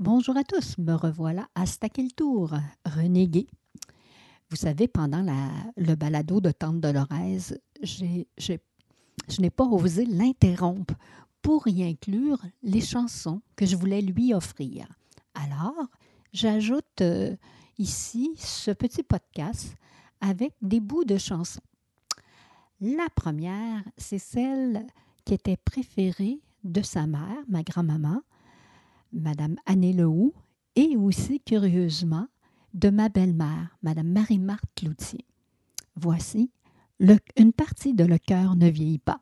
Bonjour à tous, me revoilà à le tour, renégué. Vous savez, pendant le balado de Tante j'ai, je n'ai pas osé l'interrompre pour y inclure les chansons que je voulais lui offrir. Alors, j'ajoute euh, ici ce petit podcast avec des bouts de chansons. La première, c'est celle qui était préférée de sa mère, ma grand-maman, Madame Annie Lehoux, et aussi, curieusement, de ma belle-mère, Madame Marie-Marthe Cloutier. Voici une partie de Le cœur ne vieillit pas.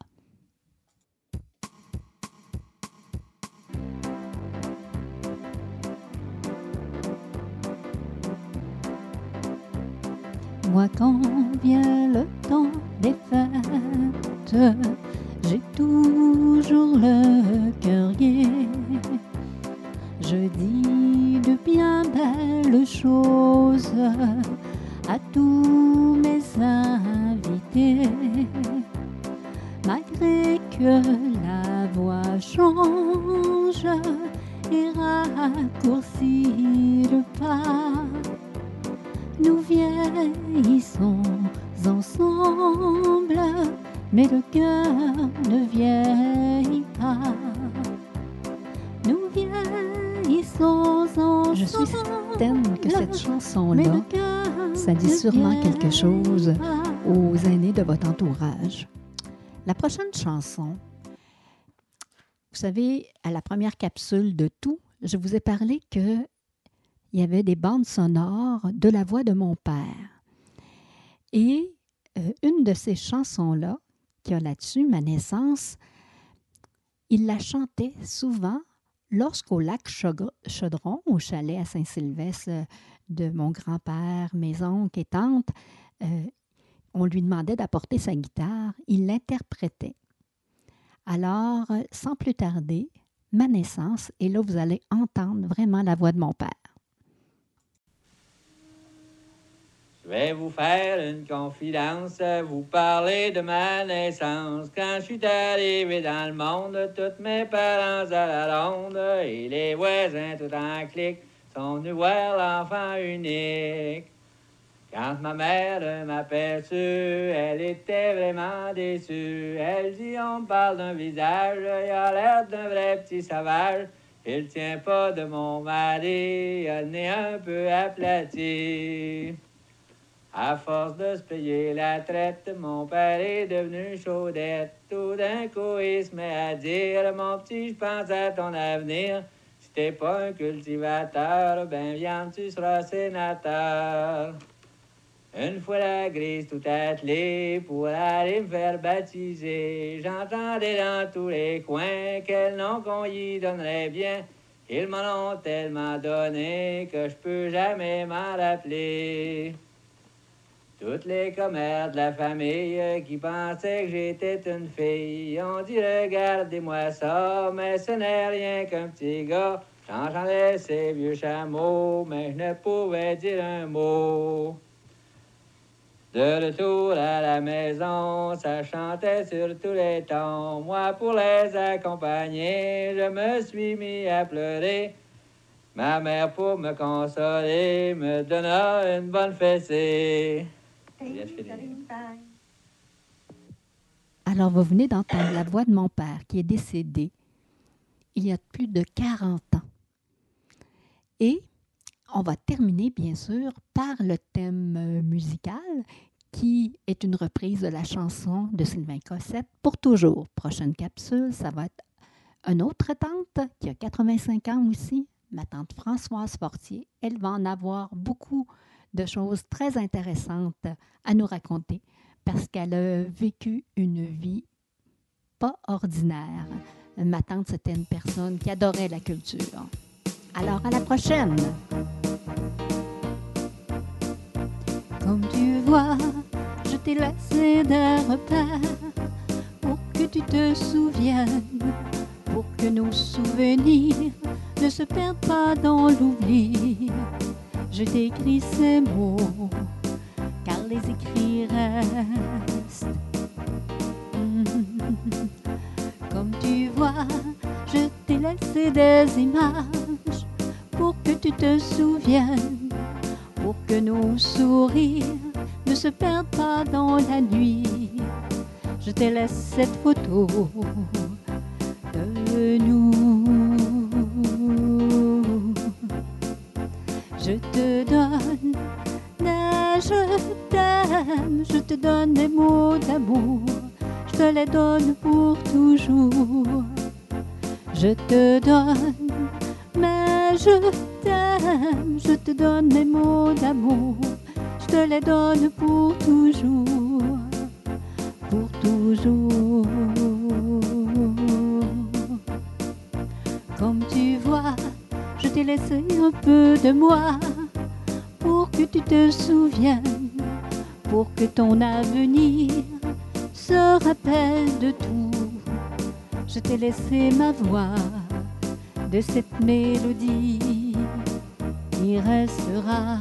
Moi, quand vient le temps des fêtes, j'ai toujours le cœur. Je dis de bien belles choses à tous mes invités, malgré que la voix change et raccourcit le pas. Nous vieillissons ensemble, mais le cœur ne vieillit pas. Je suis certaine que cette chanson-là, ça dit sûrement quelque chose aux aînés de votre entourage. La prochaine chanson, vous savez, à la première capsule de tout, je vous ai parlé que il y avait des bandes sonores de la voix de mon père. Et euh, une de ces chansons-là, qui a là-dessus ma naissance, il la chantait souvent lorsqu'au lac Chaudron, au chalet à Saint-Sylvestre de mon grand-père, mes oncles et tantes, euh, on lui demandait d'apporter sa guitare, il l'interprétait. Alors, sans plus tarder, ma naissance, et là vous allez entendre vraiment la voix de mon père. Je vais vous faire une confidence, vous parler de ma naissance. Quand je suis arrivé dans le monde, tous mes parents à la ronde et les voisins tout en clic sont venus voir l'enfant unique. Quand ma mère m'aperçut, elle était vraiment déçue. Elle dit on parle d'un visage, il a l'air d'un vrai petit sauvage. Il tient pas de mon mari, il nez un peu aplati. À force de se payer la traite, mon père est devenu chaudette. Tout d'un coup, il se met à dire Mon petit, je pense à ton avenir. Si t'es pas un cultivateur, ben viens, tu seras sénateur. Une fois la grise tout attelée pour aller me faire baptiser, j'entendais dans tous les coins quel nom qu'on y donnerait bien. Ils m'en ont tellement donné que je peux jamais m'en rappeler. Toutes les commères de la famille qui pensaient que j'étais une fille ont dit regardez-moi ça, mais ce n'est rien qu'un petit gars. J'entendais ces vieux chameaux, mais je ne pouvais dire un mot. De retour à la maison, ça chantait sur tous les tons. Moi, pour les accompagner, je me suis mis à pleurer. Ma mère, pour me consoler, me donna une bonne fessée. Alors, vous venez d'entendre la voix de mon père qui est décédé il y a plus de 40 ans. Et on va terminer, bien sûr, par le thème euh, musical qui est une reprise de la chanson de Sylvain Cossette pour toujours. Prochaine capsule, ça va être une autre tante qui a 85 ans aussi, ma tante Françoise Fortier. Elle va en avoir beaucoup de choses très intéressantes à nous raconter parce qu'elle a vécu une vie pas ordinaire. Ma tante, c'était une personne qui adorait la culture. Alors, à la prochaine! Comme tu vois, je t'ai laissé des repères pour que tu te souviennes, pour que nos souvenirs ne se perdent pas dans l'oubli je t'écris ces mots, car les écrits restent. Comme tu vois, je t'ai laissé des images pour que tu te souviennes, pour que nos sourires ne se perdent pas dans la nuit. Je te laisse cette photo de nous. Les donne pour toujours. Je te donne, mais je t'aime, je te donne mes mots d'amour, je te les donne pour toujours, pour toujours. Comme tu vois, je t'ai laissé un peu de moi pour que tu te souviennes, pour que ton avenir se rappelle de tout je t'ai laissé ma voix de cette mélodie qui restera.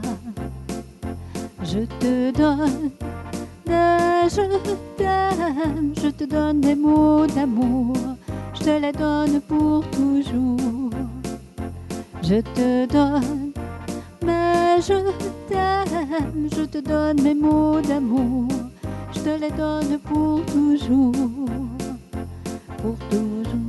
Je te donne, je t'aime, je te donne des mots d'amour, je te les donne pour toujours. Je te donne, mais je t'aime, je te donne mes mots d'amour, je te les donne pour toujours pour toujours.